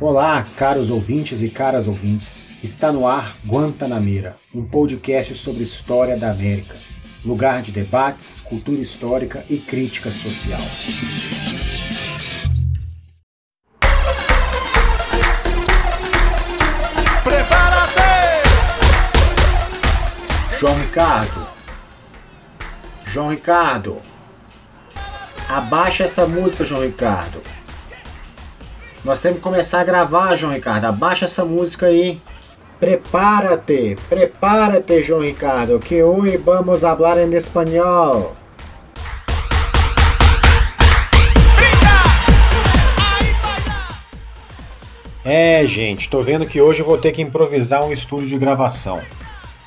Olá, caros ouvintes e caras ouvintes. Está no ar Guantanamera, um podcast sobre história da América, lugar de debates, cultura histórica e crítica social. João Ricardo. João Ricardo. Abaixa essa música, João Ricardo. Nós temos que começar a gravar, João Ricardo. Abaixa essa música aí. Prepárate, prepárate, João Ricardo, que hoje vamos falar em espanhol. É, gente, tô vendo que hoje eu vou ter que improvisar um estúdio de gravação.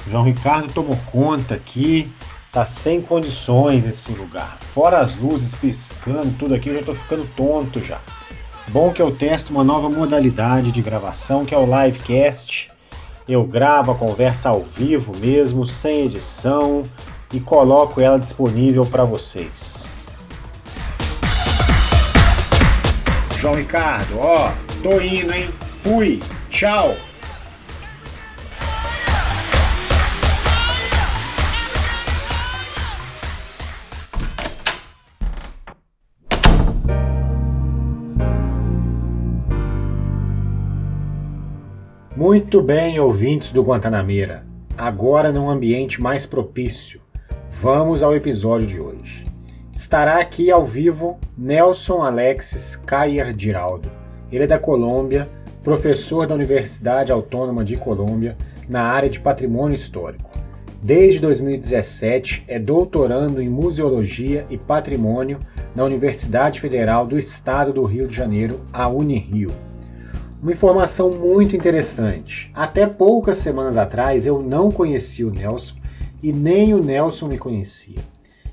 João Ricardo tomou conta aqui, tá sem condições esse lugar. Fora as luzes piscando, tudo aqui, eu já tô ficando tonto já. Bom que eu testo uma nova modalidade de gravação, que é o livecast. Eu gravo a conversa ao vivo mesmo, sem edição, e coloco ela disponível para vocês. João Ricardo, ó, tô indo, hein? Fui, tchau! Muito bem, ouvintes do Guantanamera. Agora num ambiente mais propício. Vamos ao episódio de hoje. Estará aqui ao vivo Nelson Alexis Cair Giraldo. Ele é da Colômbia, professor da Universidade Autônoma de Colômbia na área de patrimônio histórico. Desde 2017 é doutorando em museologia e patrimônio na Universidade Federal do Estado do Rio de Janeiro, a Unirio. Uma informação muito interessante. Até poucas semanas atrás eu não conhecia o Nelson e nem o Nelson me conhecia.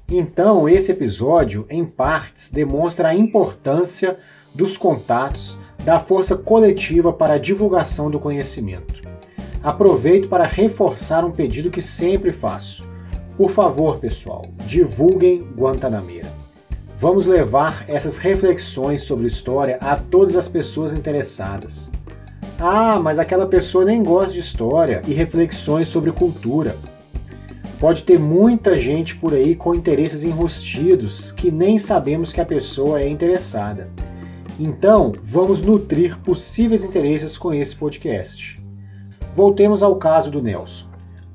Então, esse episódio, em partes, demonstra a importância dos contatos, da força coletiva para a divulgação do conhecimento. Aproveito para reforçar um pedido que sempre faço. Por favor, pessoal, divulguem Guantanameira. Vamos levar essas reflexões sobre história a todas as pessoas interessadas. Ah, mas aquela pessoa nem gosta de história e reflexões sobre cultura. Pode ter muita gente por aí com interesses enrustidos que nem sabemos que a pessoa é interessada. Então, vamos nutrir possíveis interesses com esse podcast. Voltemos ao caso do Nelson.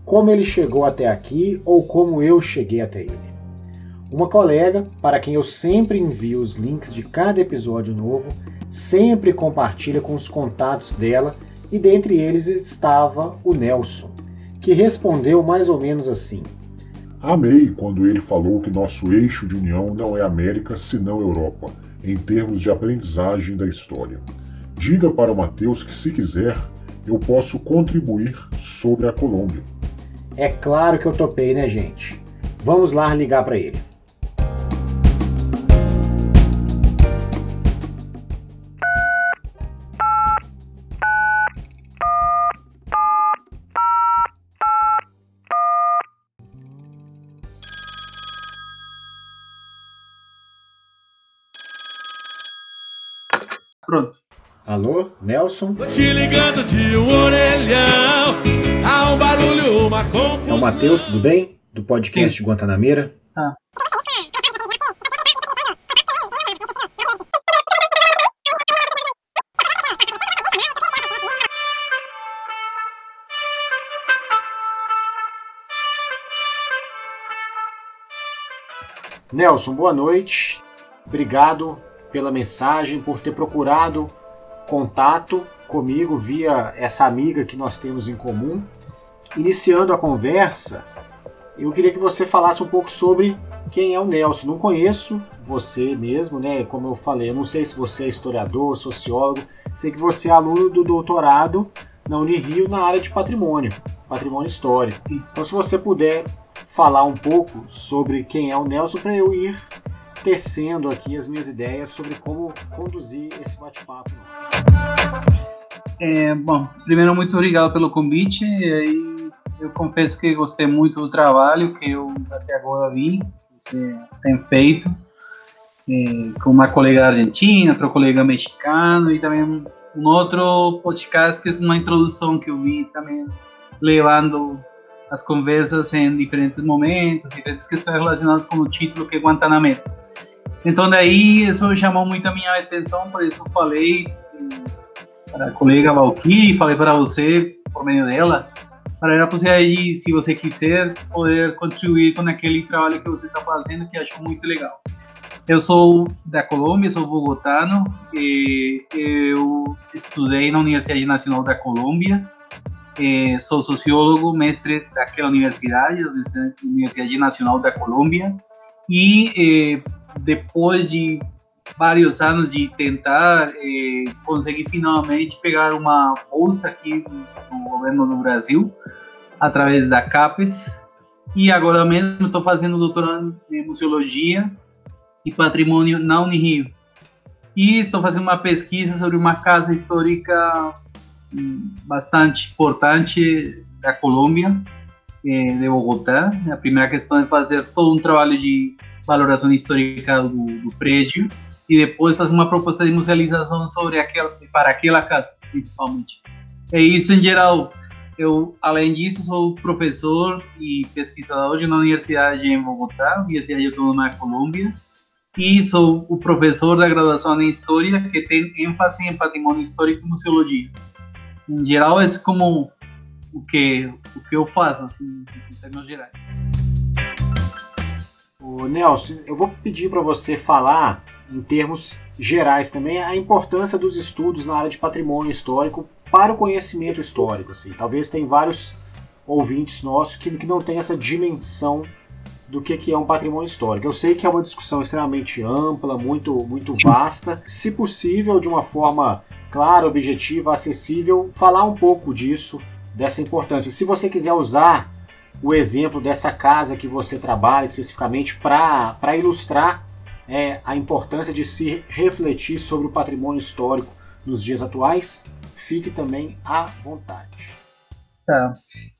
Como ele chegou até aqui ou como eu cheguei até ele. Uma colega, para quem eu sempre envio os links de cada episódio novo, sempre compartilha com os contatos dela e dentre eles estava o Nelson, que respondeu mais ou menos assim: Amei quando ele falou que nosso eixo de união não é América senão Europa, em termos de aprendizagem da história. Diga para o Mateus que, se quiser, eu posso contribuir sobre a Colômbia. É claro que eu topei, né, gente? Vamos lá ligar para ele. Alô, Nelson? Tô te ligando de um orelhão. Há um barulho, uma confusão. É o Matheus, tudo bem? Do podcast Sim. Guantanameira. Ah. Nelson, boa noite. Obrigado pela mensagem, por ter procurado contato comigo via essa amiga que nós temos em comum. Iniciando a conversa, eu queria que você falasse um pouco sobre quem é o Nelson. Não conheço você mesmo, né? Como eu falei, eu não sei se você é historiador, sociólogo. Sei que você é aluno do doutorado na Unirio na área de patrimônio, patrimônio histórico. Então, se você puder falar um pouco sobre quem é o Nelson para eu ir tecendo aqui as minhas ideias sobre como conduzir esse bate-papo. É, bom, primeiro, muito obrigado pelo convite. Eu confesso que gostei muito do trabalho que eu até agora vi, você tem feito. eh, com uma colega argentina, outro colega mexicano e também um outro podcast que é uma introdução que eu vi também levando as conversas em diferentes momentos, diferentes questões relacionadas com o título que é Guantanamera. Então daí isso chamou muito a minha atenção, por isso falei para a colega Valkyrie, falei para você por meio dela, para a possibilidade se você quiser, poder contribuir com aquele trabalho que você está fazendo, que acho muito legal. Eu sou da Colômbia, sou bogotano, eu estudei na Universidade Nacional da Colômbia, sou sociólogo, mestre daquela universidade, Universidade Nacional da Colômbia, e eh, depois de vários anos de tentar, eh, consegui finalmente pegar uma bolsa aqui no governo do Brasil, através da CAPES, e agora mesmo estou fazendo doutorado em museologia e patrimônio na Unirio. E estou fazendo uma pesquisa sobre uma casa histórica hum, bastante importante da Colômbia, eh, de Bogotá. A primeira questão é fazer todo um trabalho de valoração histórica do, do prédio e depois fazer uma proposta de musealização sobre aquela para aquela casa, principalmente. É isso em geral. Eu, além disso, sou professor e pesquisador uma universidade em Bogotá, Universidade Autônoma da Colômbia, e sou o professor da graduação em História, que tem ênfase em patrimônio histórico e museologia. Em geral, é como o que, o que eu faço, assim, em termos gerais. O Nelson, eu vou pedir para você falar, em termos gerais também, a importância dos estudos na área de patrimônio histórico para o conhecimento histórico. Assim. Talvez tem vários ouvintes nossos que, que não têm essa dimensão do que, que é um patrimônio histórico. Eu sei que é uma discussão extremamente ampla, muito, muito vasta. Se possível, de uma forma clara, objetiva, acessível, falar um pouco disso, dessa importância. Se você quiser usar o exemplo dessa casa que você trabalha especificamente para ilustrar é, a importância de se refletir sobre o patrimônio histórico nos dias atuais, fique também à vontade. Tá.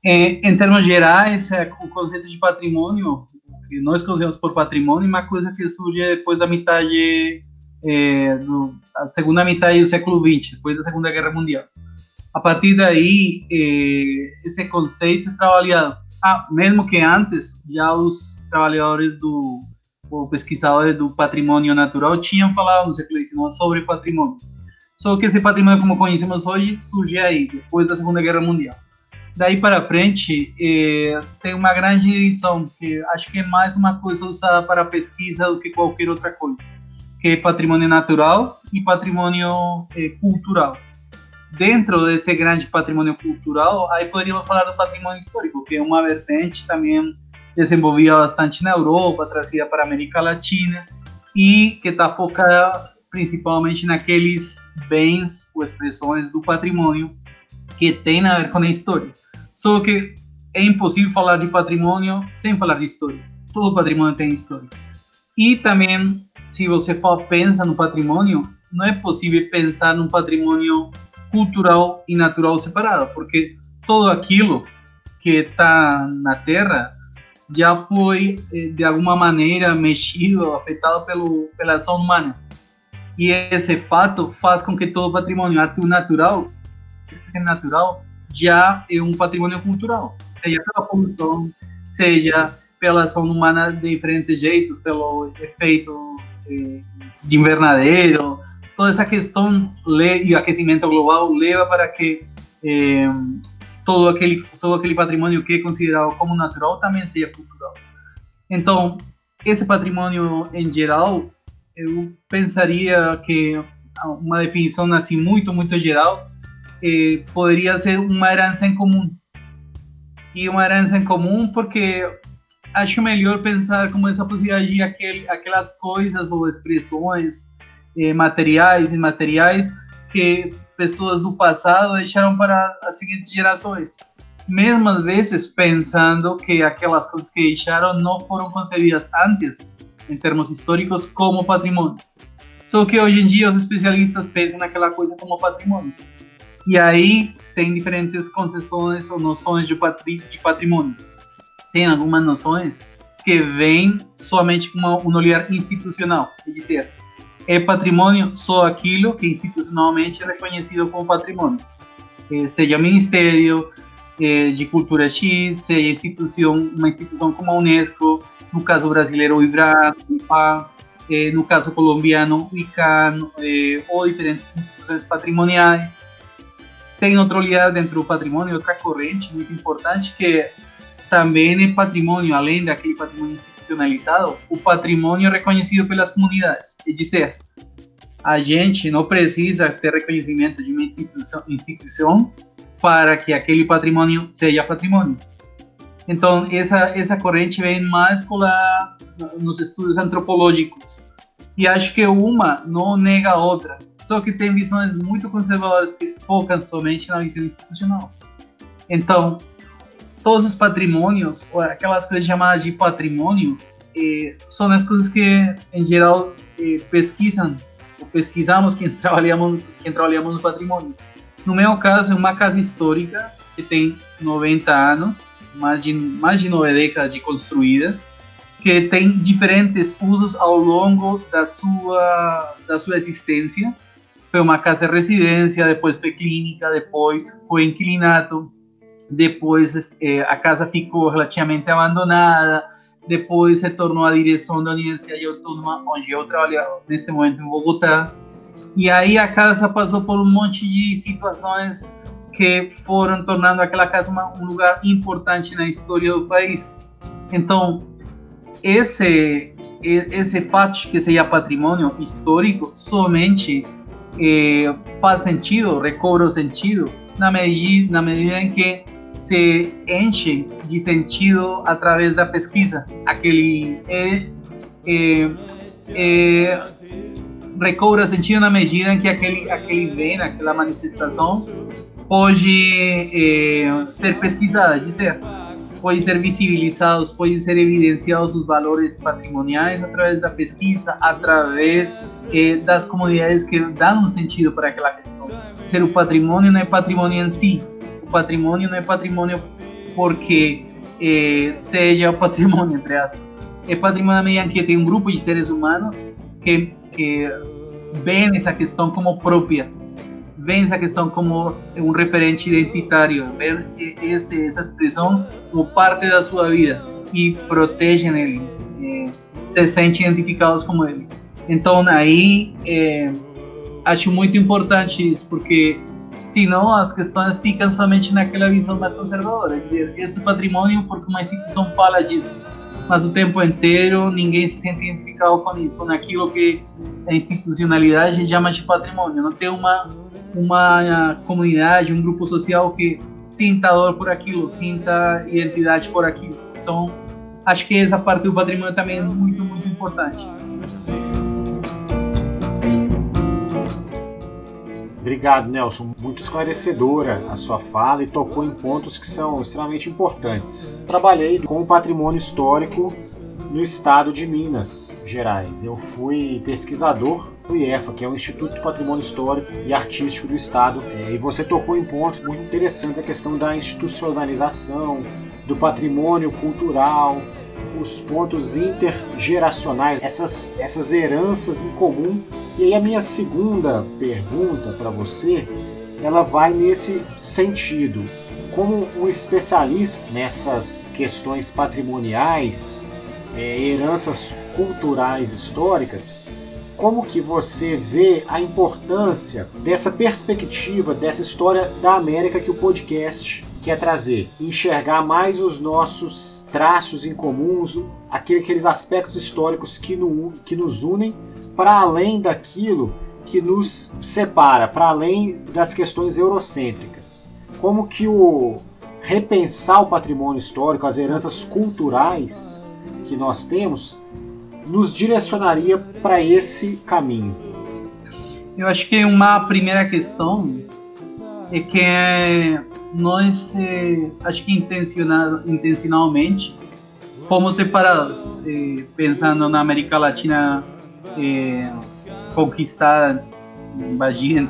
Em, em termos gerais, é, o conceito de patrimônio que nós conhecemos por patrimônio, uma coisa que surge depois da metade, é, do, a segunda metade do século XX, depois da Segunda Guerra Mundial. A partir daí, é, esse conceito é trabalhado, ah, mesmo que antes, já os trabalhadores do, pesquisadores do patrimônio natural tinham falado no século XIX sobre patrimônio. Só que esse patrimônio, como conhecemos hoje, surge aí, depois da Segunda Guerra Mundial daí para frente é, tem uma grande divisão que acho que é mais uma coisa usada para pesquisa do que qualquer outra coisa que é patrimônio natural e patrimônio é, cultural dentro desse grande patrimônio cultural aí poderíamos falar do patrimônio histórico que é uma vertente também desenvolvida bastante na Europa trazida para a América Latina e que está focada principalmente naqueles bens ou expressões do patrimônio que tem a ver com a história. Só que é impossível falar de patrimônio sem falar de história. Todo patrimônio tem história. E também, se você for, pensa no patrimônio, não é possível pensar num patrimônio cultural e natural separado, porque tudo aquilo que está na Terra já foi eh, de alguma maneira mexido, afetado pelo, pela ação humana. E esse fato faz com que todo patrimônio, natural, natural, já é um patrimônio cultural, seja pela poluição, seja pela ação humana de diferentes jeitos, pelo efeito eh, de invernadeiro, toda essa questão e aquecimento global leva para que eh, todo aquele todo aquele patrimônio que é considerado como natural também seja cultural. Então, esse patrimônio em geral, eu pensaria que uma definição assim muito muito geral eh, poderia ser uma herança em comum. E uma herança em comum porque acho melhor pensar como essa possibilidade de aquel, aquelas coisas ou expressões eh, materiais e imateriais que pessoas do passado deixaram para as seguintes gerações. Mesmo às vezes pensando que aquelas coisas que deixaram não foram concebidas antes, em termos históricos, como patrimônio. Só que hoje em dia os especialistas pensam naquela coisa como patrimônio. E aí tem diferentes concessões ou noções de, patri de patrimônio. Tem algumas noções que vem somente com uma, um olhar institucional, é dizer, é patrimônio só aquilo que institucionalmente é reconhecido como patrimônio, eh, seja Ministério eh, de Cultura X, seja instituição, uma instituição como a Unesco, no caso brasileiro o IBRA, o IPA, eh, no caso colombiano o ICANN, eh, ou diferentes instituições patrimoniais. Tem outro olhar dentro do patrimônio, outra corrente muito importante que também é patrimônio, além daquele patrimônio institucionalizado, o patrimônio reconhecido pelas comunidades. É dizer, a gente não precisa ter reconhecimento de uma instituição, instituição para que aquele patrimônio seja patrimônio. Então, essa, essa corrente vem mais colar nos estudos antropológicos. E acho que uma não nega a outra, só que tem visões muito conservadoras que focam somente na visão institucional. Então, todos os patrimônios, ou aquelas coisas chamadas de patrimônio, eh, são as coisas que, em geral, eh, pesquisam, ou pesquisamos quem trabalhamos, quem trabalhamos no patrimônio. No meu caso, é uma casa histórica que tem 90 anos, mais de, mais de nove décadas de construída, que tem diferentes usos ao longo da sua, da sua existência. Foi uma casa residência, depois foi clínica, depois foi inquilinato, depois eh, a casa ficou relativamente abandonada, depois se tornou a direção da Universidade Autônoma, onde eu trabalho neste momento em Bogotá. E aí a casa passou por um monte de situações que foram tornando aquela casa uma, um lugar importante na história do país. Então, esse esse fato que seja patrimônio histórico somente eh, faz sentido, recobra o sentido na medida, na medida em que se enche de sentido através da pesquisa. Aquele é, é, é, recobra sentido na medida em que aquele aquele bem, aquela manifestação pode é, ser pesquisada, dizer, pode ser visibilizados, pode ser evidenciados os valores patrimoniais através da pesquisa, através é, das comunidades que dão um sentido para aquela questão. Ser o patrimônio não é patrimônio em si, patrimônio não é patrimônio porque eh, seja patrimônio, entre aspas. É patrimônio na medida que tem um grupo de seres humanos que, que veem essa questão como própria, veem essa questão como um referente identitário, veem esse, essa expressão como parte da sua vida e protegem ele, eh, se sentem identificados como ele. Então aí eh, acho importante isso, porque senão as questões ficam somente naquela visão mais conservadora. Esse patrimônio, porque uma instituição fala disso, mas o tempo inteiro ninguém se sente identificado com, com aquilo que a institucionalidade chama de patrimônio. Não tem uma, uma comunidade, um grupo social que sinta dor por aquilo, sinta identidade por aquilo. Então, acho que essa parte do patrimônio também é muito, muito importante. Obrigado, Nelson. Muito esclarecedora a sua fala e tocou em pontos que são extremamente importantes. Trabalhei com o patrimônio histórico no estado de Minas Gerais. Eu fui pesquisador do IEFA, que é o Instituto de Patrimônio Histórico e Artístico do Estado. É, e você tocou em pontos muito interessantes a questão da institucionalização, do patrimônio cultural, os pontos intergeracionais, essas, essas heranças em comum. E aí a minha segunda pergunta para você, ela vai nesse sentido. Como um especialista nessas questões patrimoniais, é, heranças culturais históricas, como que você vê a importância dessa perspectiva, dessa história da América que o podcast quer trazer, enxergar mais os nossos traços em comuns, aqueles aspectos históricos que, no, que nos unem, para além daquilo que nos separa, para além das questões eurocêntricas. Como que o repensar o patrimônio histórico, as heranças culturais que nós temos, nos direcionaria para esse caminho? Eu acho que uma primeira questão é que nós, eh, acho que intencionalmente, fomos separados, eh, pensando na América Latina eh, conquistada, invadida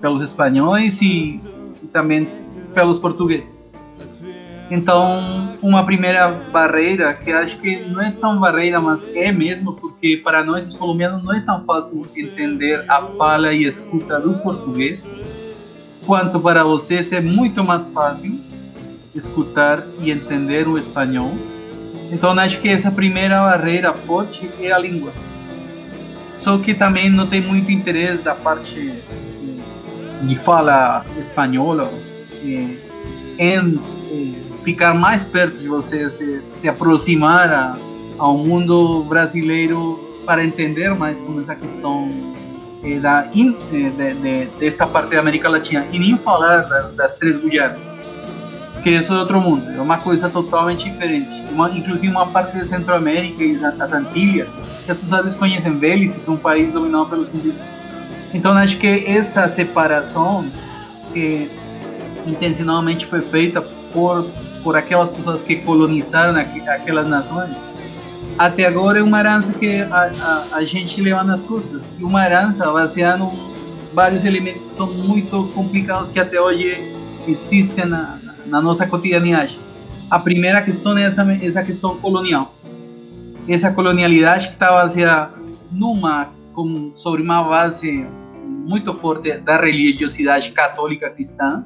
pelos espanhóis e, e, também pelos portugueses. Então, uma primeira barreira, que acho que não é tão barreira, mas é mesmo, porque para nós, os colombianos, não é tão fácil entender a fala e escuta do português, quanto para vocês é muito mais fácil escutar e entender o espanhol. Então, acho que essa primeira barreira forte é a língua. Só que também não tem muito interesse da parte de fala espanhola em, em ficar mais perto de você, se, se aproximar a, ao mundo brasileiro para entender mais como essa questão eh, da in, eh, de, de, desta parte da América Latina e nem falar da, das três Guianas, que isso é outro mundo, é uma coisa totalmente diferente. Inclusive uma parte da Centro-América e das Antilhas que as pessoas desconhecem, Belize, que é um país dominado pelos indígenas. Então acho que essa separação que intencionalmente foi feita por por aquelas pessoas que colonizaram aquelas nações, até agora é uma herança que a, a, a gente leva nas costas. E uma herança baseada em vários elementos que são muito complicados que até hoje existem na, na nossa cotidianidade. A primeira questão é essa, essa questão colonial. Essa colonialidade que está baseada numa, com, sobre uma base muito forte da religiosidade católica cristã,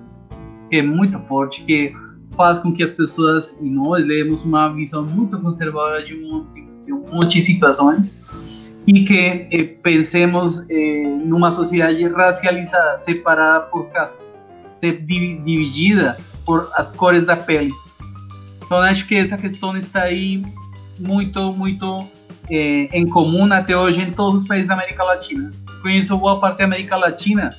que é muito forte, que faz com que as pessoas e nós lemos uma visão muito conservadora de um, de um monte de situações e que eh, pensemos eh, numa sociedade racializada, separada por castas, dividida por as cores da pele. Então acho que essa questão está aí muito, muito eh, em comum até hoje em todos os países da América Latina. Conheço boa parte da América Latina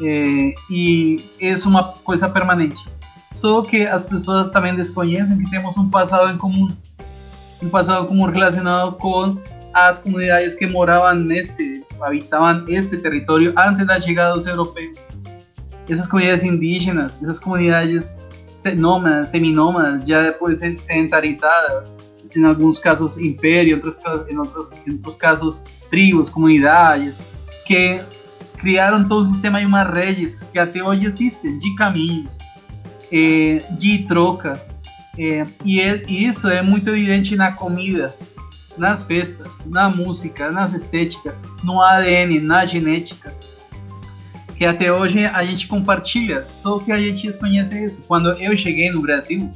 eh, e é uma coisa permanente. Só que as pessoas também desconhecem que temos um passado em comum, um passado comum relacionado com as comunidades que moravam neste, habitavam este território antes da chegada dos europeus. Essas comunidades indígenas, essas comunidades nômadas, seminômadas, já depois sedentarizadas, em alguns casos império, em outros, casos tribos, comunidades, que criaram todo um sistema de umas redes que até hoje existem, de caminhos, é, de troca. É, e, é, e isso é muito evidente na comida, nas festas, na música, nas estéticas, no ADN, na genética, que até hoje a gente compartilha, só que a gente desconhece isso. Quando eu cheguei no Brasil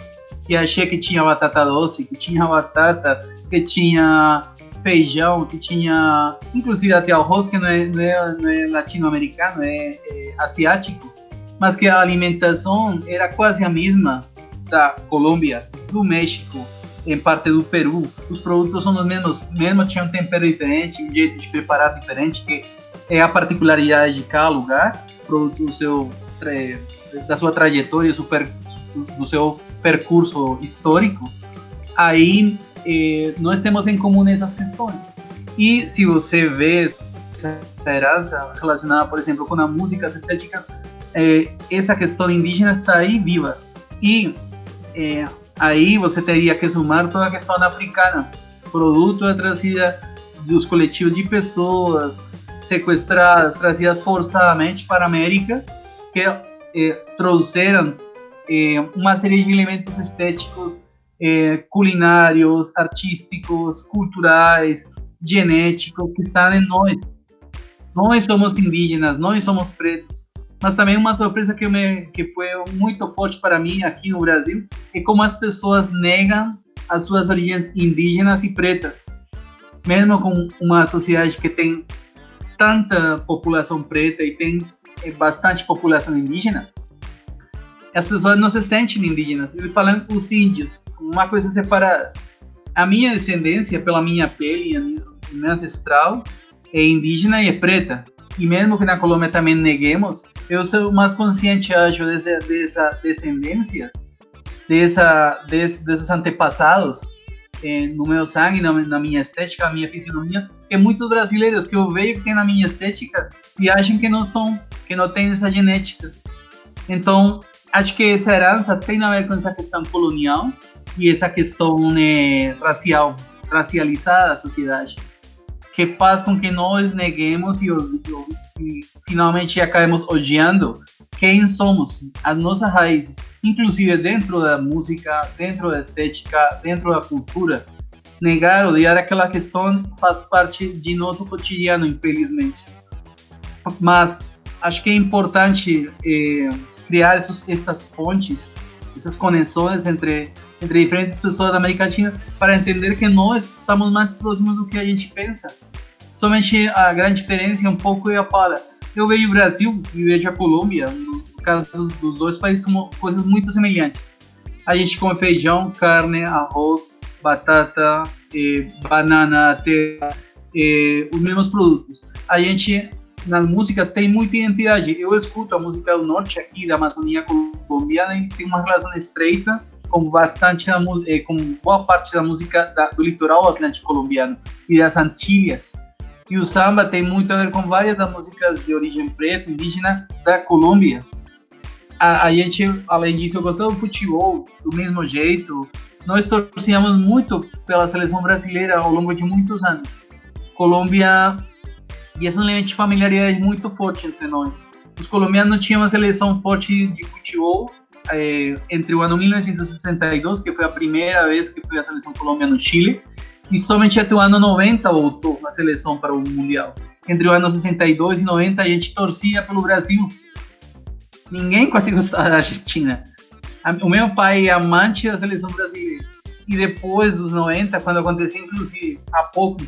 e achei que tinha batata doce, que tinha batata, que tinha feijão, que tinha inclusive até arroz, que não é, não é, não é latino-americano, é, é asiático, mas que a alimentação era quase a mesma da Colômbia, do México, em parte do Peru. Os produtos são os mesmos, mesmo tinham um tempero diferente, um jeito de preparar diferente, que é a particularidade de cada lugar, produto do seu da sua trajetória, do seu percurso histórico. Aí eh, nós temos em comum essas questões. E se você vê essa herança relacionada, por exemplo, com as estéticas, essa questão indígena está aí viva. E é, aí você teria que somar toda a questão africana, produto da trazida dos coletivos de pessoas sequestradas, trazidas forçadamente para a América, que é, trouxeram uma série de elementos estéticos, culinários, artísticos, culturais, genéticos que estão em nós. Nós somos indígenas, nós somos pretos mas também uma surpresa que, me, que foi muito forte para mim aqui no Brasil é como as pessoas negam as suas origens indígenas e pretas. Mesmo com uma sociedade que tem tanta população preta e tem eh, bastante população indígena, as pessoas não se sentem indígenas. Falam os índios, uma coisa separada. A minha descendência, pela minha pele, minha ancestral, é indígena e é preta e mesmo que na Colômbia também neguemos, eu sou mais consciente, acho, dessa, dessa descendência, dessa, desse, desses antepassados eh, no meu sangue, na, na, minha estética, na minha fisionomia, que muitos brasileiros que eu vejo que tem na minha estética e acham que não são, que não tem essa genética. Então, acho que essa herança tem a ver com essa questão colonial e essa questão né, racial, racializada da sociedade que faz com que nós neguemos e, e, finalmente acabemos odiando quem somos, as nossas raízes, inclusive dentro da música, dentro da estética, dentro da cultura. Negar, odiar aquela questão faz parte de nosso cotidiano, infelizmente. Mas acho que é importante eh, criar esses, estas pontes, essas conexões entre entre diferentes pessoas da América Latina para entender que nós estamos mais próximos do que a gente pensa. Somente a grande diferença é um pouco é a fala. Eu vejo o Brasil e vejo a Colômbia, no caso dos dois países, como coisas muito semelhantes. A gente come feijão, carne, arroz, batata, eh, banana, terra, eh, os mesmos produtos. A gente nas músicas tem muita identidade. Eu escuto a música do norte aqui, da Amazônia colombiana, e tem uma relação estreita com bastante da eh, com boa parte da música da, do litoral atlântico colombiano e das Antilhas. E o samba tem muito a ver com várias das músicas de origem preta, indígena da Colômbia. A, a gente, além disso, gostava do futebol do mesmo jeito. Nós torcíamos muito pela seleção brasileira ao longo de muitos anos. Colômbia, e esse é elemento de familiaridade muito forte entre nós. Os colombianos tinham uma seleção forte de futebol eh, entre o ano 1962, que foi a primeira vez que foi a seleção Colômbia no Chile, e somente até o ano 90 voltou a seleção para o Mundial. Entre o ano 62 e 90 a gente torcia pelo Brasil. Ninguém quase gostava da Argentina. O meu pai é amante da seleção brasileira. E depois dos 90, quando aconteceu, inclusive, há pouco,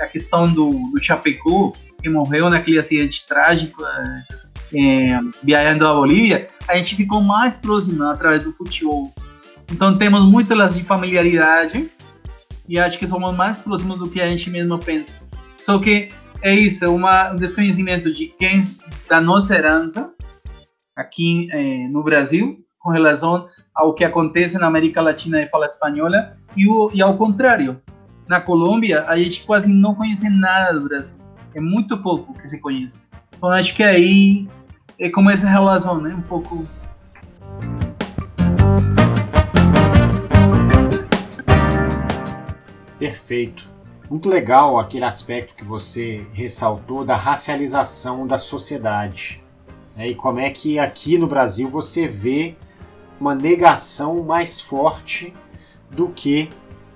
a questão do, do Chapecó, que morreu naquele acidente trágico, é, viajando a Bolívia, a gente ficou mais próximo através do futebol. Então temos muito de familiaridade e acho que somos mais próximos do que a gente mesmo pensa. Só que é isso, é um desconhecimento de quem da nossa herança aqui é, no Brasil com relação ao que acontece na América Latina e fala espanhola e, o, e ao contrário. Na Colômbia, a gente quase não conhece nada do Brasil. É muito pouco que se conhece. Então acho que aí é como essa relação, né? Um pouco. Perfeito. Muito legal aquele aspecto que você ressaltou da racialização da sociedade. Né? E como é que aqui no Brasil você vê uma negação mais forte do que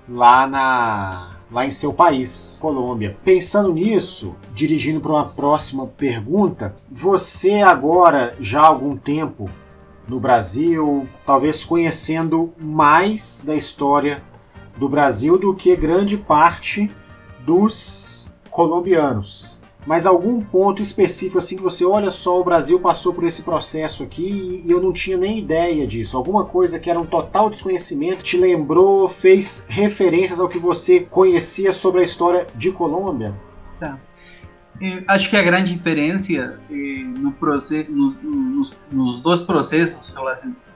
lá na lá em seu país, Colômbia. Pensando nisso, dirigindo para uma próxima pergunta, você agora já há algum tempo no Brasil, talvez conhecendo mais da história do Brasil do que grande parte dos colombianos mas algum ponto específico assim que você olha só o Brasil passou por esse processo aqui e eu não tinha nem ideia disso. Alguma coisa que era um total desconhecimento te lembrou, fez referências ao que você conhecia sobre a história de Colômbia? Tá. Eu acho que a grande diferença eh, no processo, no, nos, nos, dois processos,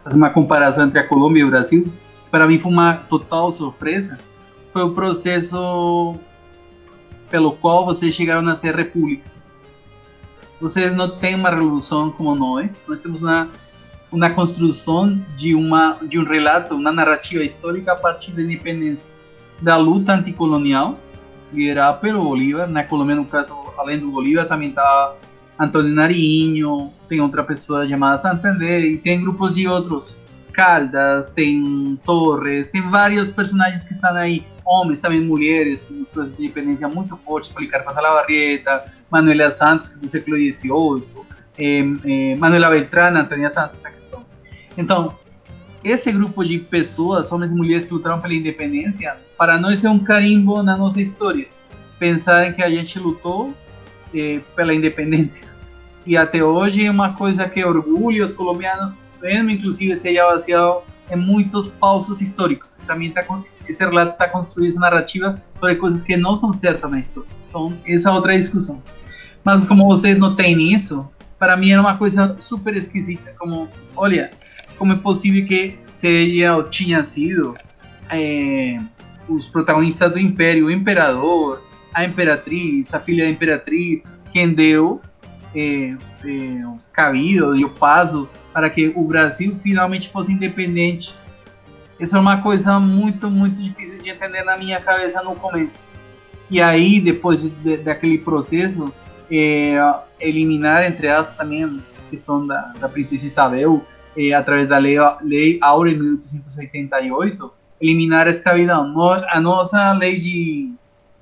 fazer uma comparação entre a Colômbia e o Brasil, para mim foi uma total surpresa, foi o processo pelo qual vocês chegaram a ser república. Vocês não têm uma revolução como nós, nós temos uma, uma construção de, uma, de um relato, uma narrativa histórica a partir da independência, da luta anticolonial, liderada pelo Bolívar. Na Colômbia, no caso, além do Bolívar, também está Antônio Nariño, tem outra pessoa chamada Santander, e tem grupos de outros Caldas, tem Torres, tem vários personagens que estão aí, homens, também mulheres, em de independência muito fortes, Policarpa Salabarrieta, Manuela Santos, do século XVIII, eh, eh, Manuela Beltrán, Antônia Santos, essa questão. Então, esse grupo de pessoas, homens e mulheres que lutaram pela independência, para nós é um carimbo na nossa história. Pensar que a gente lutou eh, pela independência. E até hoje é uma coisa que orgulha os colombianos mesmo inclusive se haya baseado em muitos falsos históricos. Também tá, esse relato está construindo essa narrativa sobre coisas que não são certas na história. Então, essa é outra discussão. Mas como vocês não têm isso, para mim era uma coisa super esquisita. Como, olha, como é possível que seja ou tinha sido é, os protagonistas do Império, o Imperador, a Imperatriz, a filha da Imperatriz, quem deu é, é, cabido e o paso para que o Brasil finalmente fosse independente. Isso é uma coisa muito, muito difícil de entender na minha cabeça no começo. E aí, depois de, daquele processo, é, eliminar, entre aspas, também questão da, da princesa Isabel, eh, através da lei, lei Áurea de 1888, eliminar a escravidão. No, a nossa lei de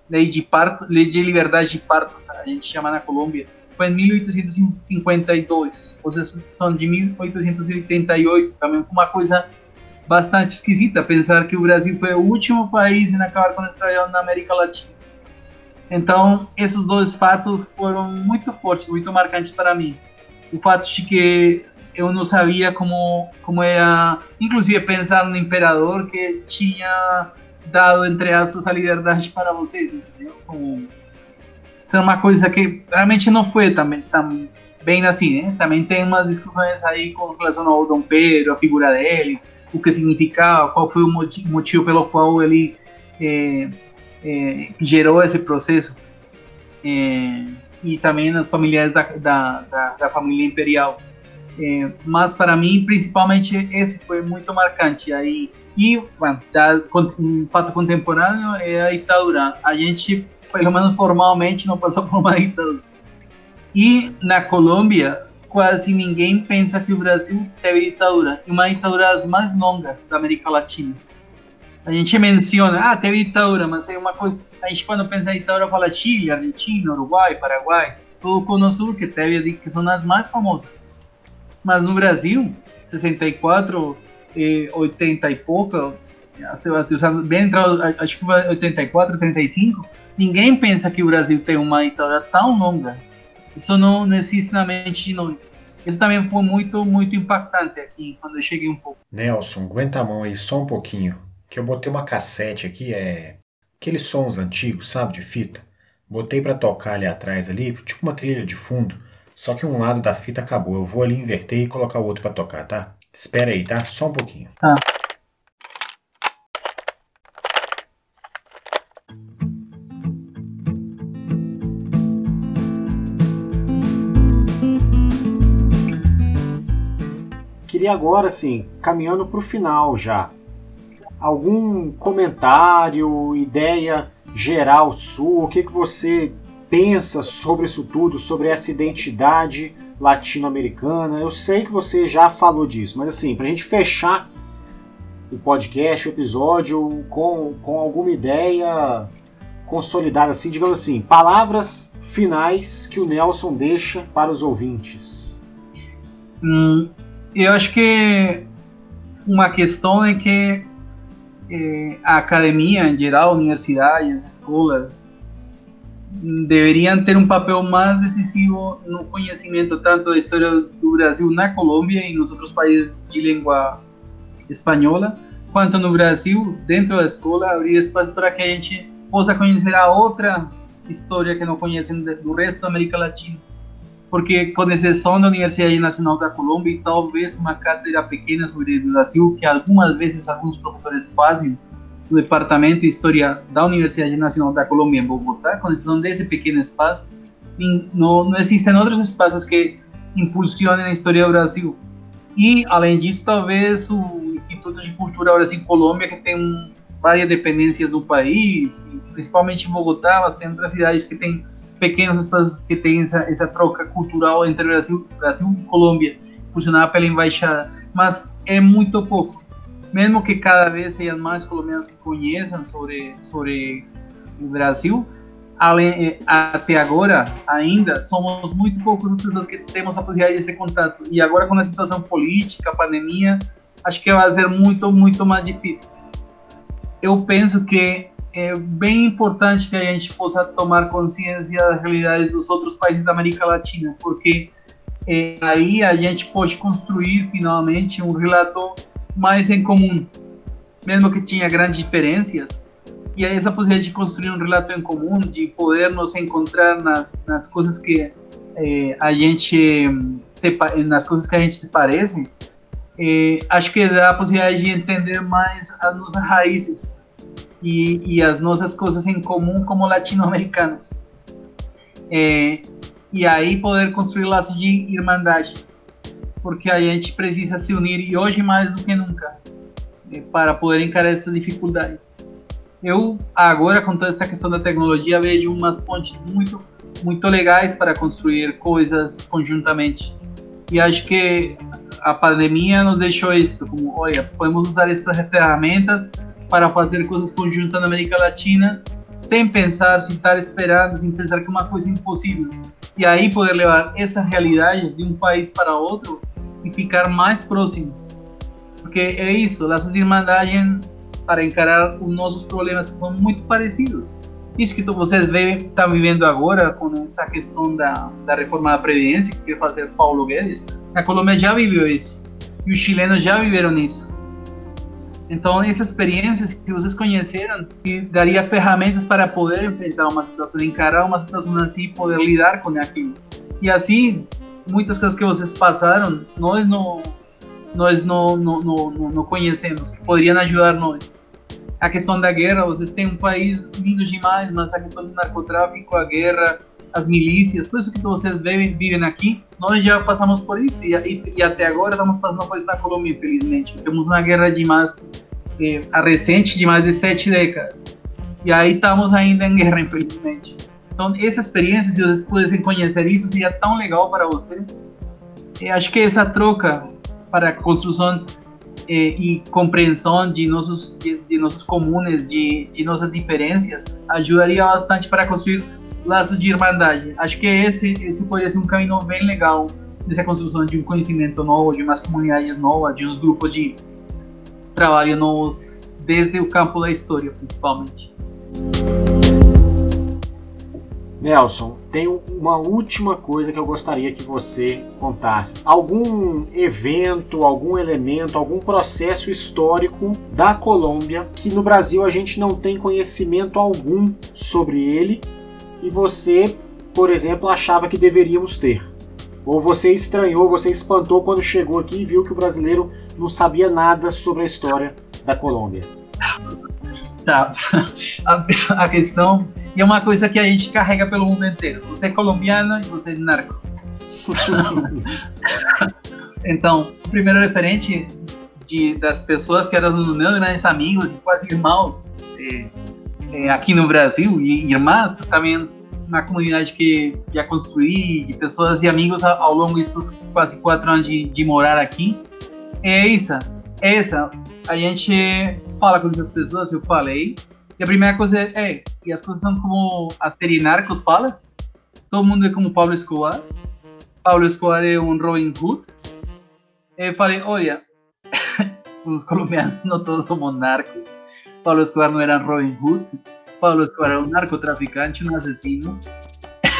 lei de parto, lei de liberdade de parto, a gente chama na Colômbia, foi em 1852, ou seja, são de 1888, também uma coisa bastante esquisita pensar que o Brasil foi o último país a acabar com a escravidão na América Latina. Então, esses dois fatos foram muito fortes, muito marcantes para mim. O fato de que eu não sabia como como era, inclusive pensar no imperador que tinha dado entre aspas a liberdade para vocês, entendeu? Como ser uma coisa que realmente não foi também bem assim, né? Também tem umas discussões aí com relação ao Dom Pedro, a figura dele, o que significava, qual foi o motivo pelo qual ele é, é, gerou esse processo. É, e também nas familiares da, da, da, da família imperial. É, mas para mim, principalmente, esse foi muito marcante. Aí, e bueno, da, um fato contemporâneo é a ditadura. A gente, pelo menos formalmente, não passou por uma ditadura. E na Colômbia, quase ninguém pensa que o Brasil teve ditadura. Uma ditadura das mais longas da América Latina. A gente menciona, ah, teve ditadura, mas é uma coisa. A gente, quando pensa em ditadura, fala Chile, Argentina, Uruguai, Paraguai, todo o Sul, que teve, que são as mais famosas. Mas no Brasil, 64, e 80 e pouca, bem entrado, acho que 84, 85, ninguém pensa que o Brasil tem uma ditadura tão longa. Isso não, não existe na mente de nós. Isso também foi muito, muito impactante aqui, quando eu cheguei um pouco. Nelson, aguenta a mão aí só um pouquinho, que eu botei uma cassete aqui, é aqueles sons antigos, sabe, de fita. Botei para tocar ali atrás ali, tipo uma trilha de fundo. Só que um lado da fita acabou. Eu vou ali inverter e colocar o outro para tocar, tá? Espera aí, tá? Só um pouquinho. Tá. Queria agora, assim, caminhando para o final já, algum comentário, ideia geral sua, o que, que você pensa sobre isso tudo, sobre essa identidade latino-americana? Eu sei que você já falou disso, mas assim, para a gente fechar o podcast, o episódio, com, com alguma ideia consolidada, assim, digamos assim, palavras finais que o Nelson deixa para os ouvintes. Hum, eu acho que uma questão é que eh, a academia em geral, universidades, escolas, deveriam ter um papel mais decisivo no conhecimento tanto da história do Brasil na Colômbia e nos outros países de língua espanhola, quanto no Brasil, dentro da escola, abrir espaço para que a gente possa conhecer a outra história que não conhecem do resto da América Latina. Porque, com exceção da Universidade Nacional da Colômbia e talvez uma cátedra pequena sobre o Brasil, que algumas vezes alguns professores fazem, no Departamento de História da Universidade Nacional da Colômbia, em Bogotá, com exceção desse pequeno espaço. Não, não existem outros espaços que impulsionem a história do Brasil. E, além disso, talvez o Instituto de Cultura Brasil Colômbia, que tem várias dependências do país, principalmente em Bogotá, mas tem outras cidades que têm pequenos espaços que têm essa, essa troca cultural entre Brasil, Brasil e Colômbia, funcionada pela embaixada. Mas é muito pouco mesmo que cada vez sejam mais colombianos que conheçam sobre, sobre o Brasil, além, eh, até agora, ainda, somos muito poucas as pessoas que temos a possibilidade desse contato. E agora, com a situação política, pandemia, acho que vai ser muito, muito mais difícil. Eu penso que é bem importante que a gente possa tomar consciência das realidades dos outros países da América Latina, porque é, aí a gente pode construir finalmente um relato mais em comum, mesmo que tinha grandes diferenças. E aí essa possibilidade de construir um relato em comum, de poder nos encontrar nas, nas coisas que eh, a gente se, nas coisas que a gente se parece, eh, acho que dá a possibilidade de entender mais as nossas raízes e, as nossas coisas em comum como latino-americanos. Eh, e aí poder construir laços de irmandade porque a gente precisa se unir e hoje mais do que nunca né, para poder encarar essas dificuldades. Eu agora com toda essa questão da tecnologia vejo umas pontes muito muito legais para construir coisas conjuntamente. E acho que a pandemia nos deixou isso, como, olha, podemos usar estas ferramentas para fazer coisas conjuntas na América Latina, sem pensar, sem estar esperando, sem pensar que é uma coisa impossível. E aí poder levar essas realidades de um país para outro e ficar mais próximos. Porque é isso, laços de irmandagem para encarar os nossos problemas que são muito parecidos. Isso que vocês estão vivendo agora com essa questão da, da reforma da Previdência que quer fazer Paulo Guedes, a Colômbia já viveu isso. E os chilenos já viveram isso. Então, essas experiências que vocês conheceram, que daria ferramentas para poder enfrentar uma situação, encarar uma situação assim e poder lidar com aquilo. E assim, muitas coisas que vocês passaram, nós não, nós não, não, não, não conhecemos, que poderiam ajudar nós. A questão da guerra, vocês têm um país lindo demais, mas a questão do narcotráfico, a guerra, as milícias, tudo isso que vocês vivem, aqui, nós já passamos por isso e, e, e, até agora estamos passando por isso na Colômbia, infelizmente. Temos uma guerra de mais, recente de mais de sete décadas. E aí estamos ainda em guerra, infelizmente. Então, essa experiência, se vocês pudessem conhecer isso, seria tão legal para vocês. E acho que essa troca para a construção eh, e compreensão de nossos de, de nossos comunes, de, de nossas diferenças, ajudaria bastante para construir laços de irmandade. Acho que esse, esse poderia ser um caminho bem legal nessa construção de um conhecimento novo, de umas comunidades novas, de uns grupos de trabalho novos, desde o campo da história, principalmente. Nelson, tem uma última coisa que eu gostaria que você contasse. Algum evento, algum elemento, algum processo histórico da Colômbia que no Brasil a gente não tem conhecimento algum sobre ele e você, por exemplo, achava que deveríamos ter. Ou você estranhou, você espantou quando chegou aqui e viu que o brasileiro não sabia nada sobre a história da Colômbia. Tá. A, a questão é uma coisa que a gente carrega pelo mundo inteiro. Você é colombiano e você é narco. então, o primeiro referente de, das pessoas que eram meus grandes amigos quase irmãos é, é, aqui no Brasil, e irmãs, também na comunidade que já construí, de pessoas e amigos ao, longo desses quase quatro anos de, de morar aqui, é essa. Essa. A gente fala com essas pessoas, eu falei, e a primeira coisa é, é, e as coisas são como a série Narcos fala. Todo mundo é como Pablo Escobar. Pablo Escobar é um Robin Hood. Eu falei, olha, os colombianos não todos somos narcos. Pablo Escobar não era Robin Hood. Pablo Escobar era um narcotraficante, um assassino.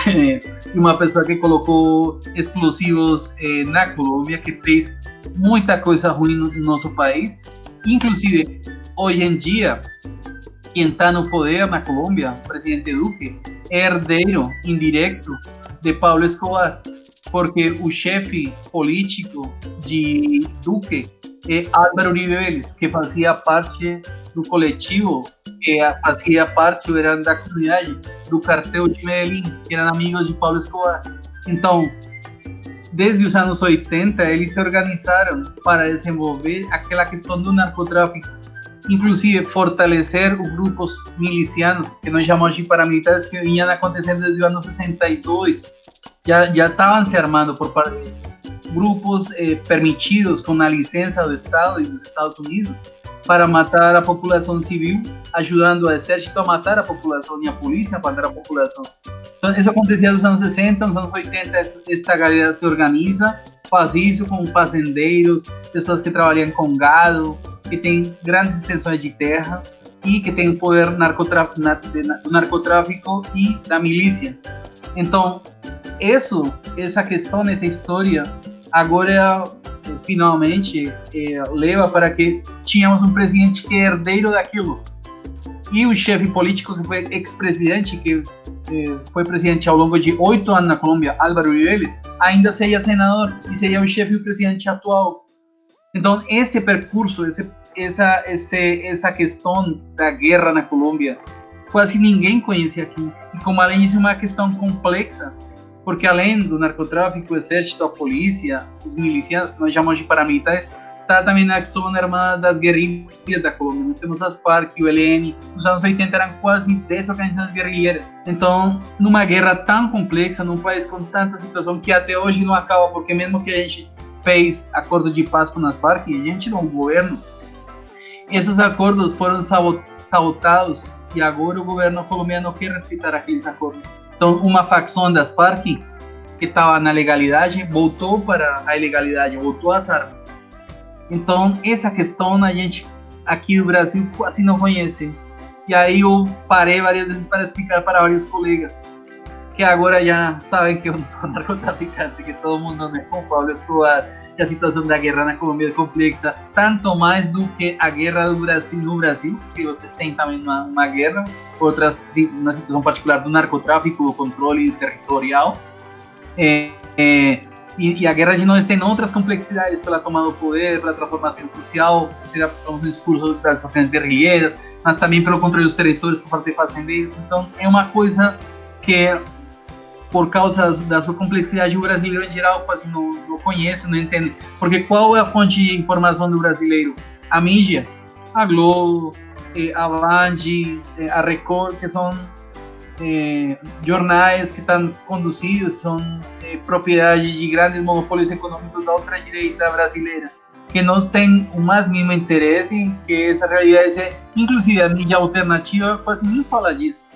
e uma pessoa que colocou explosivos eh, na Colômbia, que fez muita coisa ruim no nosso país. Inclusive, hoje em dia, quem está no poder na Colômbia, o presidente Duque, é herdeiro de Pablo Escobar, porque o chefe político de Duque é Álvaro Vélez, que fazia parte do coletivo, que fazia parte, era da comunidade do cartel de Medellín, que eram amigos de Pablo Escobar. Então, desde os anos 80, eles se organizaram para desenvolver aquela questão do narcotráfico inclusive fortalecer os grupos milicianos, que nós chamamos de paramilitares, que vinham acontecendo desde o ano 62. Já, já estavam se armando por parte grupos eh, permitidos com a licença do Estado e dos Estados Unidos para matar a população civil, ajudando o exército a matar a população e a polícia a matar a população. Então, isso acontecia nos anos 60, nos anos 80, esta galera se organiza, faz isso com fazendeiros, pessoas que trabalham com gado, que tem grandes extensões de terra e que tem o poder narcotráfico, do narcotráfico e da milícia. Então, isso, essa questão, essa história, agora finalmente eh, leva para que tínhamos um presidente que é herdeiro daquilo e o chefe político que foi ex-presidente, que eh, foi presidente ao longo de oito anos na Colômbia, Álvaro Uribe, ainda seria senador e seria o chefe do presidente atual. Então, esse percurso, esse, essa, esse, essa questão da guerra na Colômbia, quase ninguém conhecia aqui. E como além disso, é uma questão complexa, porque além do narcotráfico, o exército, a polícia, os milicianos, que nós chamamos de paramilitares, está também na zona armada das guerrilhas da Colômbia. Nós temos as FARC o ELN. Nos anos 80 eram quase 10 organizações guerrilheiras. Então, numa guerra tão complexa, num país com tanta situação que até hoje não acaba, porque mesmo que a gente fez acordo de paz com as FARC, a gente não governo. Esses acordos foram sabotados e agora o governo colombiano quer respeitar aqueles acordos. Então, uma facção das Farc que estava na legalidade voltou para a ilegalidade, voltou às armas. Então, essa questão a gente aqui no Brasil quase não conhece. E aí eu parei várias vezes para explicar para vários colegas que agora já sabem que eu não sou narcotraficante, que todo mundo anda com Pablo Escobar, e a situação da guerra na Colômbia é complexa, tanto mais do que a guerra do Brasil no Brasil, que vocês têm também uma, guerra, outras uma situação particular do narcotráfico, do controle territorial, é, é, e, a guerra de nós tem outras complexidades pela tomada do poder, pela transformação social, seja um discurso das ações guerrilheiras, mas também pelo controle dos territórios por parte de fazendeiros. Então é uma coisa que por causa da sua complexidade, o brasileiro em geral quase não, não conhece, não entende. Porque qual é a fonte de informação do brasileiro? A mídia, a Globo, eh, a Band, eh, a Record, que são eh, jornais que estão conduzidos, são eh, propriedade de grandes monopólios econômicos da outra direita brasileira, que não tem o mais mínimo interesse que essa realidade, é, inclusive a mídia alternativa quase nem fala disso.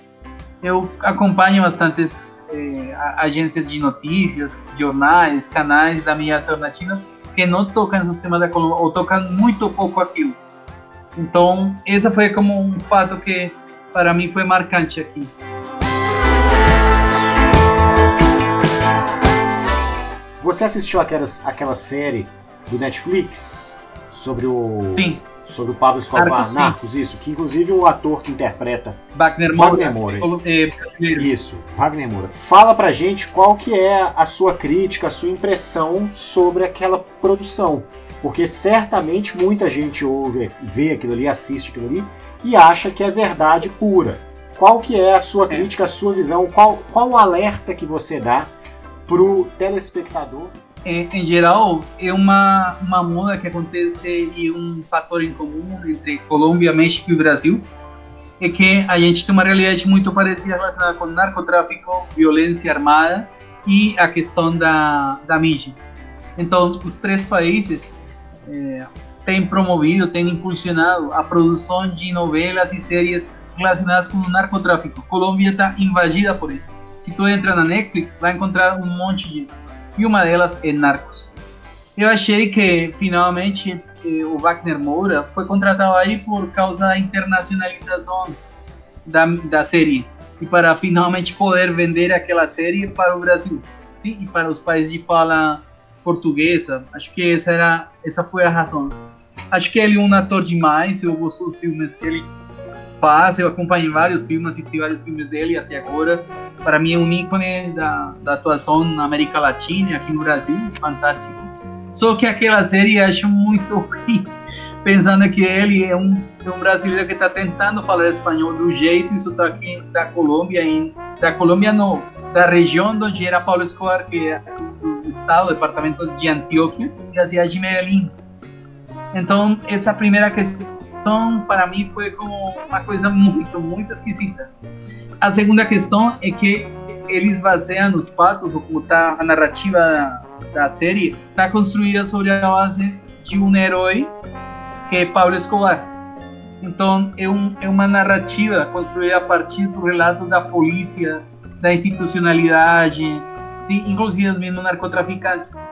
Eu acompanho bastantes é, agências de notícias, jornais, canais da mídia alternativa que não tocam no sistema da Colômbia ou tocam muito pouco aquilo. Então, essa foi como um fato que para mim foi marcante aqui. Você assistiu aquela, aquela série do Netflix sobre o Sim sobre o Pablo Escobar, Narcos, Narcos, isso, que inclusive o ator que interpreta Wagner Moura, Wagner Moura isso, Wagner Moura. Fala pra gente qual que é a sua crítica, a sua impressão sobre aquela produção, porque certamente muita gente ouve, vê aquilo ali, assiste aquilo ali e acha que é verdade pura. Qual que é a sua é. crítica, a sua visão, qual, qual o alerta que você dá pro telespectador em, em, geral, é uma, uma moda que acontece e um fator em comum entre Colômbia, México e Brasil é que a gente tem uma realidade muito parecida relacionada com narcotráfico, violência armada e a questão da, da mídia. Então, os três países é, têm promovido, têm impulsionado a produção de novelas e séries relacionadas com o narcotráfico. Colômbia está invadida por isso. Se tu entra na Netflix, vai encontrar um monte disso e uma delas é Narcos. Eu achei que finalmente eh, o Wagner Moura foi contratado aí por causa da internacionalização da, da série e para finalmente poder vender aquela série para o Brasil, sim, e para os países de fala portuguesa. Acho que essa era essa foi a razão. Acho que ele é um ator demais. Eu gosto dos filmes que ele faz. Eu acompanhei vários filmes, assisti vários filmes dele até agora. Para mim é um ícone da, da atuação na América Latina, aqui no Brasil, fantástico. Só que aquela série acho muito ruim, pensando que ele é um, é um brasileiro que está tentando falar espanhol do jeito e sotaque da Colômbia, em, da Colômbia não, da região onde era Paulo Escobar, que é o estado, departamento de Antioquia, e a cidade de Medellín. Então, essa primeira questão então, para mim, foi como uma coisa muito, muito esquisita. A segunda questão é que eles baseiam os fatos, ou como está a narrativa da, série, está construída sobre a base de um herói que é Pablo Escobar. Então, é, um, é uma narrativa construída a partir do relato da polícia, da institucionalidade, sim, inclusive os mesmos narcotraficantes.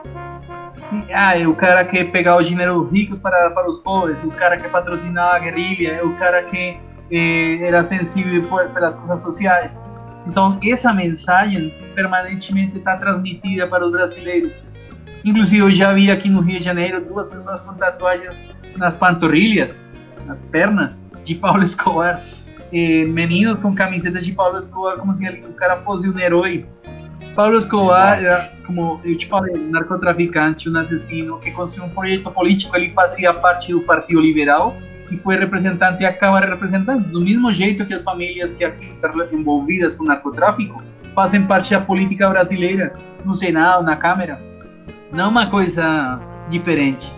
Sim, ah, o cara que pegar o dinheiro ricos para, para os pobres, o cara que patrocinava a guerrilha, é o cara que eh, era sensível pelas coisas sociais. Então, essa mensagem permanentemente está transmitida para os brasileiros. Inclusive, eu já vi aqui no Rio de Janeiro duas pessoas com tatuagens nas panturrilhas, nas pernas, de Paulo Escobar. Eh, meninos com camisetas de Paulo Escobar, como se o cara fosse um herói Pablo Escobar era, como eu te falei, um narcotraficante, um assassino que construiu um projeto político. Ele fazia parte do Partido Liberal e foi representante e acaba representando. Do mesmo jeito que as famílias que aqui estão envolvidas com narcotráfico fazem parte da política brasileira, no Senado, na Câmara. Não é uma coisa diferente.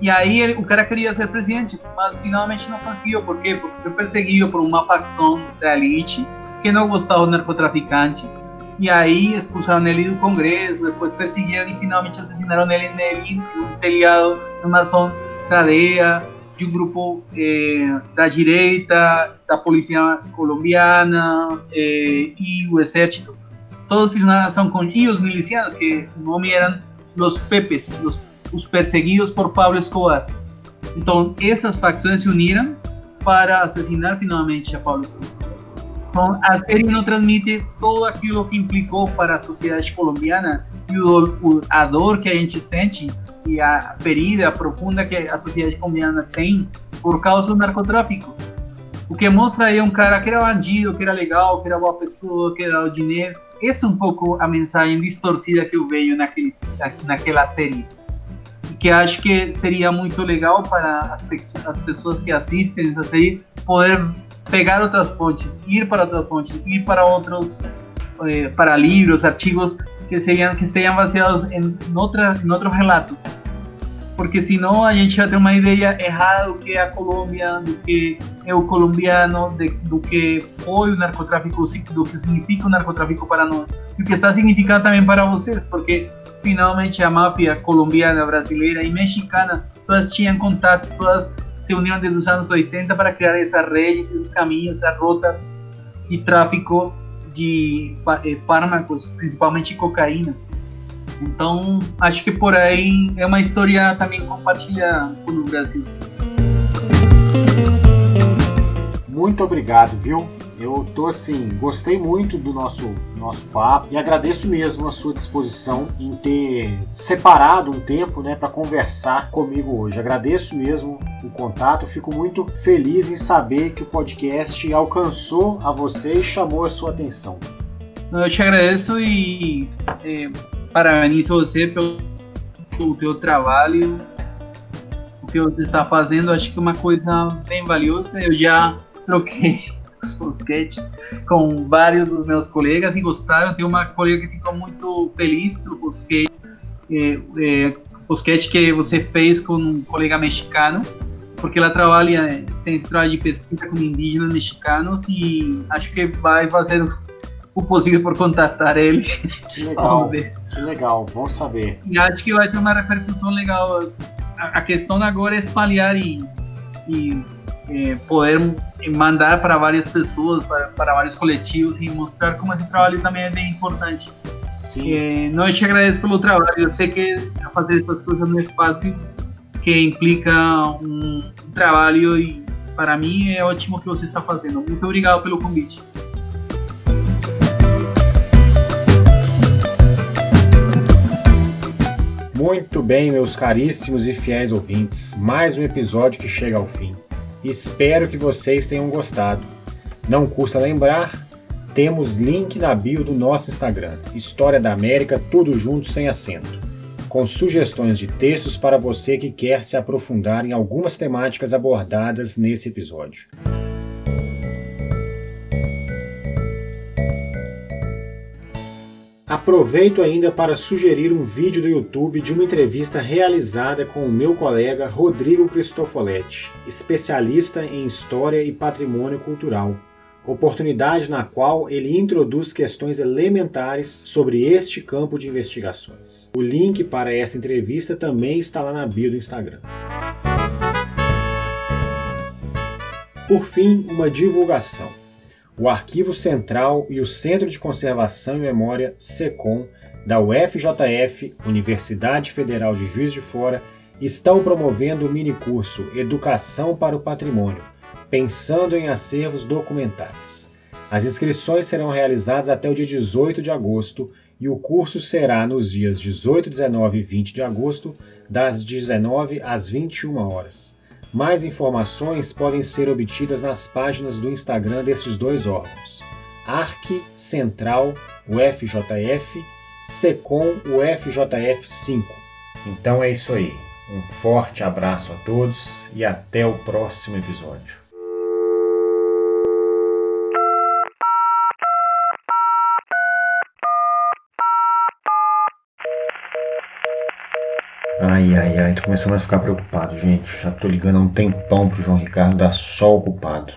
E aí ele, o cara queria ser presidente, mas finalmente não conseguiu. Por quê? Porque foi perseguido por uma facção da elite que não gostava dos narcotraficantes. E aí expulsaram ele do Congresso, depois perseguiram e finalmente assassinaram ele no telhado, numa zona cadeia de um grupo eh, da direita, da polícia colombiana eh, e o exército. Todos fizeram uma ação com... E os milicianos, que o nome eram os Pepes, os, os perseguidos por Pablo Escobar. Então, essas facções se uniram para assassinar finalmente a Pablo Escobar. Então, a série não transmite tudo aquilo que implicou para a sociedade colombiana e o, a dor que a gente sente e a ferida profunda que a sociedade colombiana tem por causa do narcotráfico. O que mostra aí é um cara que era bandido, que era legal, que era boa pessoa, que era o dinheiro. Essa é um pouco a mensagem distorcida que eu vejo naquele, naquela série. Que acho que seria muito legal para as, as pessoas que assistem essa série poder pegar outras fontes, ir para outras fontes, ir para outros, eh, para livros, artigos que, sejam, que estejam baseados em, outra, em outros relatos. Porque senão a gente vai ter uma ideia errada do que é a Colômbia, do que é o colombiano, de, do que foi o narcotráfico, do que significa o narcotráfico para nós. E o que está significando também para vocês, porque finalmente a máfia colombiana, brasileira e mexicana, todas tinham contato, todas se uniram desde os anos 80 para criar essas redes, esses caminhos, essas rotas de tráfico de eh, fármacos, principalmente cocaína. Então, acho que por aí é uma história também compartilhada no Brasil. Muito obrigado, viu? Eu tô assim, gostei muito do nosso nosso papo e agradeço mesmo a sua disposição em ter separado um tempo, né, para conversar comigo hoje. Agradeço mesmo o contato, fico muito feliz em saber que o podcast alcançou a você e chamou a sua atenção. Eu te agradeço e é, parabenizo você pelo, pelo teu trabalho, o que você está fazendo. Acho que é uma coisa bem valiosa. Eu já troquei os posquetes com vários dos meus colegas e gostaram. Tem uma colega que ficou muito feliz pelo posquete, é, é, posquete que você fez com um colega mexicano, porque ela trabalha, tem esse trabalho de pesquisa com indígenas mexicanos e acho que vai fazer o possível por contatar ele. Que legal, que legal, bom saber. E acho que vai ter uma repercussão legal. A, a questão agora é espalhar e, e é, poder mandar para várias pessoas, para, para, vários coletivos e mostrar como esse trabalho também é bem importante. Sim. É, não, eu te agradeço pelo trabalho. Eu sei que fazer essas coisas não é fácil, que implica um trabalho e para mim é ótimo o que você está fazendo. Muito obrigado pelo convite. Muito bem, meus caríssimos e fiéis ouvintes, mais um episódio que chega ao fim. Espero que vocês tenham gostado. Não custa lembrar, temos link na bio do nosso Instagram, História da América, tudo junto sem acento, com sugestões de textos para você que quer se aprofundar em algumas temáticas abordadas nesse episódio. Aproveito ainda para sugerir um vídeo do YouTube de uma entrevista realizada com o meu colega Rodrigo Cristofoletti, especialista em História e Patrimônio Cultural, oportunidade na qual ele introduz questões elementares sobre este campo de investigações. O link para essa entrevista também está lá na bio do Instagram. Por fim, uma divulgação o Arquivo Central e o Centro de Conservação e Memória SECOM da UFJF, Universidade Federal de Juiz de Fora, estão promovendo o minicurso Educação para o Patrimônio, pensando em acervos documentais. As inscrições serão realizadas até o dia 18 de agosto e o curso será nos dias 18, 19 e 20 de agosto, das 19 às 21 horas. Mais informações podem ser obtidas nas páginas do Instagram desses dois órgãos: ARC Central UFJF, SECOM UFJF 5. Então é isso aí. Um forte abraço a todos e até o próximo episódio. Ai, ai, ai, tô começando a ficar preocupado, gente. Já tô ligando há um tempão pro João Ricardo, dá só ocupado.